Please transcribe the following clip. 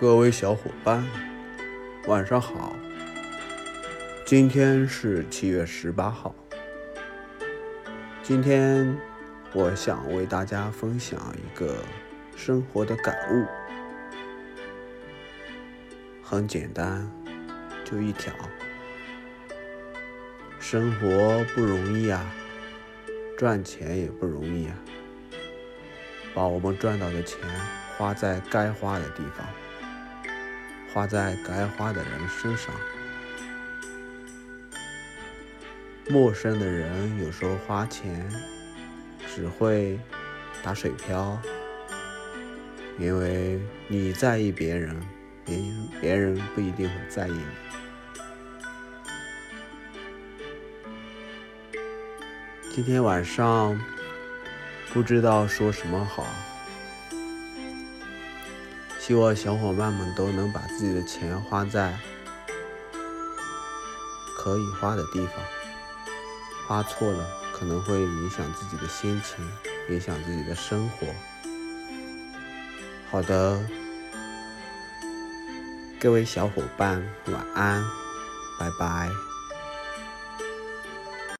各位小伙伴，晚上好。今天是七月十八号。今天我想为大家分享一个生活的感悟，很简单，就一条：生活不容易啊，赚钱也不容易啊。把我们赚到的钱花在该花的地方。花在该花的人身上。陌生的人有时候花钱只会打水漂，因为你在意别人，别人别人不一定会在意你。今天晚上不知道说什么好。希望小伙伴们都能把自己的钱花在可以花的地方，花错了可能会影响自己的心情，影响自己的生活。好的，各位小伙伴，晚安，拜拜。